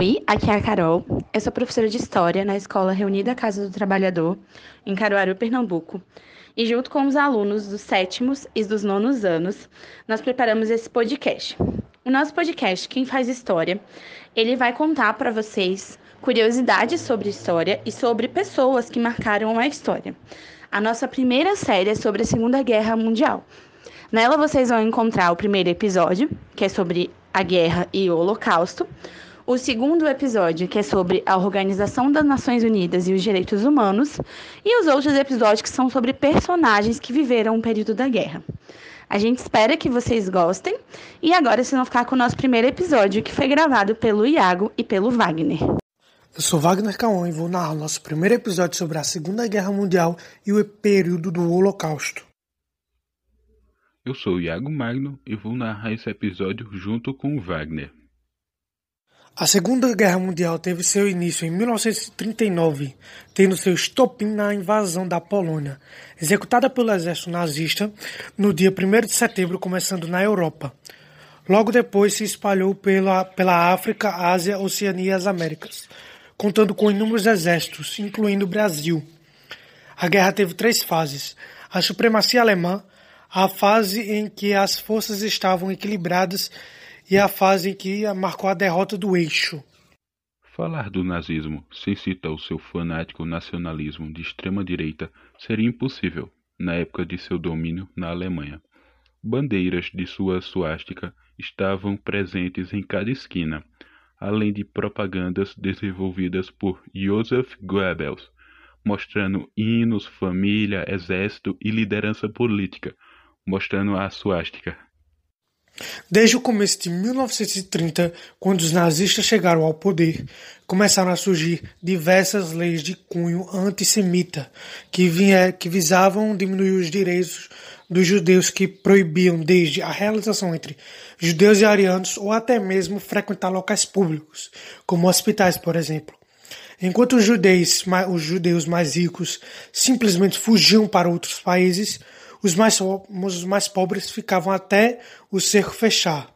Oi, aqui é a Carol. Eu sou professora de História na Escola Reunida Casa do Trabalhador, em Caruaru, Pernambuco. E junto com os alunos dos sétimos e dos nonos anos, nós preparamos esse podcast. O nosso podcast, Quem Faz História, ele vai contar para vocês curiosidades sobre história e sobre pessoas que marcaram a história. A nossa primeira série é sobre a Segunda Guerra Mundial. Nela vocês vão encontrar o primeiro episódio, que é sobre a guerra e o Holocausto, o segundo episódio, que é sobre a Organização das Nações Unidas e os Direitos Humanos, e os outros episódios que são sobre personagens que viveram o período da guerra. A gente espera que vocês gostem, e agora vocês vão ficar com o nosso primeiro episódio, que foi gravado pelo Iago e pelo Wagner. Eu sou Wagner Caon e vou narrar o nosso primeiro episódio sobre a Segunda Guerra Mundial e o período do Holocausto. Eu sou Iago Magno e vou narrar esse episódio junto com o Wagner. A Segunda Guerra Mundial teve seu início em 1939, tendo seu estopim na invasão da Polônia, executada pelo exército nazista no dia 1 de setembro, começando na Europa. Logo depois se espalhou pela, pela África, Ásia, Oceania e as Américas, contando com inúmeros exércitos, incluindo o Brasil. A guerra teve três fases: a supremacia alemã, a fase em que as forças estavam equilibradas e a fase em que marcou a derrota do eixo. Falar do nazismo sem citar o seu fanático nacionalismo de extrema direita seria impossível na época de seu domínio na Alemanha. Bandeiras de sua suástica estavam presentes em cada esquina, além de propagandas desenvolvidas por Joseph Goebbels, mostrando hinos, família, exército e liderança política, mostrando a suástica. Desde o começo de 1930, quando os nazistas chegaram ao poder, começaram a surgir diversas leis de cunho antissemita que, vinha, que visavam diminuir os direitos dos judeus que proibiam desde a realização entre judeus e arianos ou até mesmo frequentar locais públicos, como hospitais, por exemplo. Enquanto os judeus, os judeus mais ricos simplesmente fugiam para outros países, os mais, os mais pobres ficavam até o cerco fechar.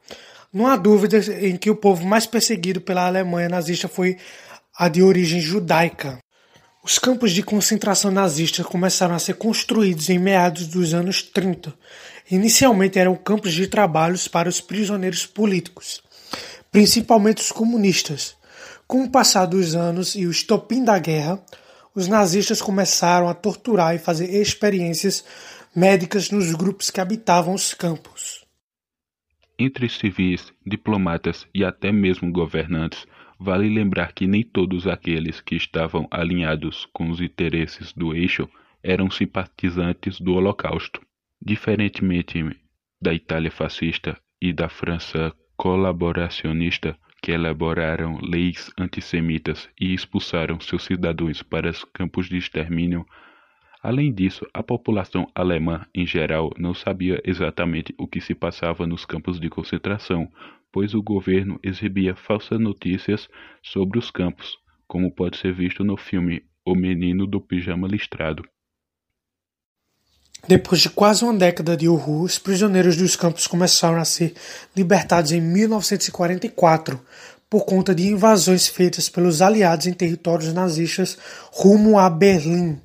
Não há dúvida em que o povo mais perseguido pela Alemanha nazista foi a de origem judaica. Os campos de concentração nazistas começaram a ser construídos em meados dos anos 30. Inicialmente eram campos de trabalhos para os prisioneiros políticos, principalmente os comunistas. Com o passar dos anos e o estopim da guerra, os nazistas começaram a torturar e fazer experiências médicas nos grupos que habitavam os campos. Entre civis, diplomatas e até mesmo governantes, vale lembrar que nem todos aqueles que estavam alinhados com os interesses do eixo eram simpatizantes do Holocausto. Diferentemente da Itália fascista e da França colaboracionista, que elaboraram leis antissemitas e expulsaram seus cidadãos para os campos de extermínio Além disso, a população alemã em geral não sabia exatamente o que se passava nos campos de concentração, pois o governo exibia falsas notícias sobre os campos, como pode ser visto no filme O Menino do Pijama Listrado. Depois de quase uma década de horror, os prisioneiros dos campos começaram a ser libertados em 1944 por conta de invasões feitas pelos aliados em territórios nazistas rumo a Berlim.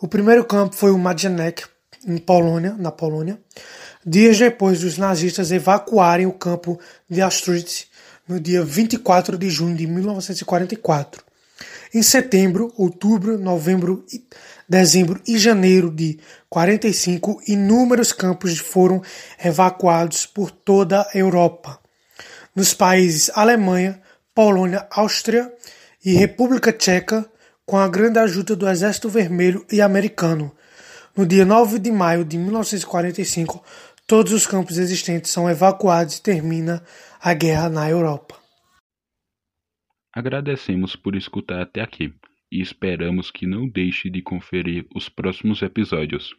O primeiro campo foi o Majdanek, em Polônia, na Polônia, dias depois dos nazistas evacuarem o campo de Auschwitz no dia 24 de junho de 1944. Em setembro, outubro, novembro, dezembro e janeiro de 45, inúmeros campos foram evacuados por toda a Europa. Nos países Alemanha, Polônia, Áustria e República Tcheca, com a grande ajuda do Exército Vermelho e americano. No dia 9 de maio de 1945, todos os campos existentes são evacuados e termina a guerra na Europa. Agradecemos por escutar até aqui e esperamos que não deixe de conferir os próximos episódios.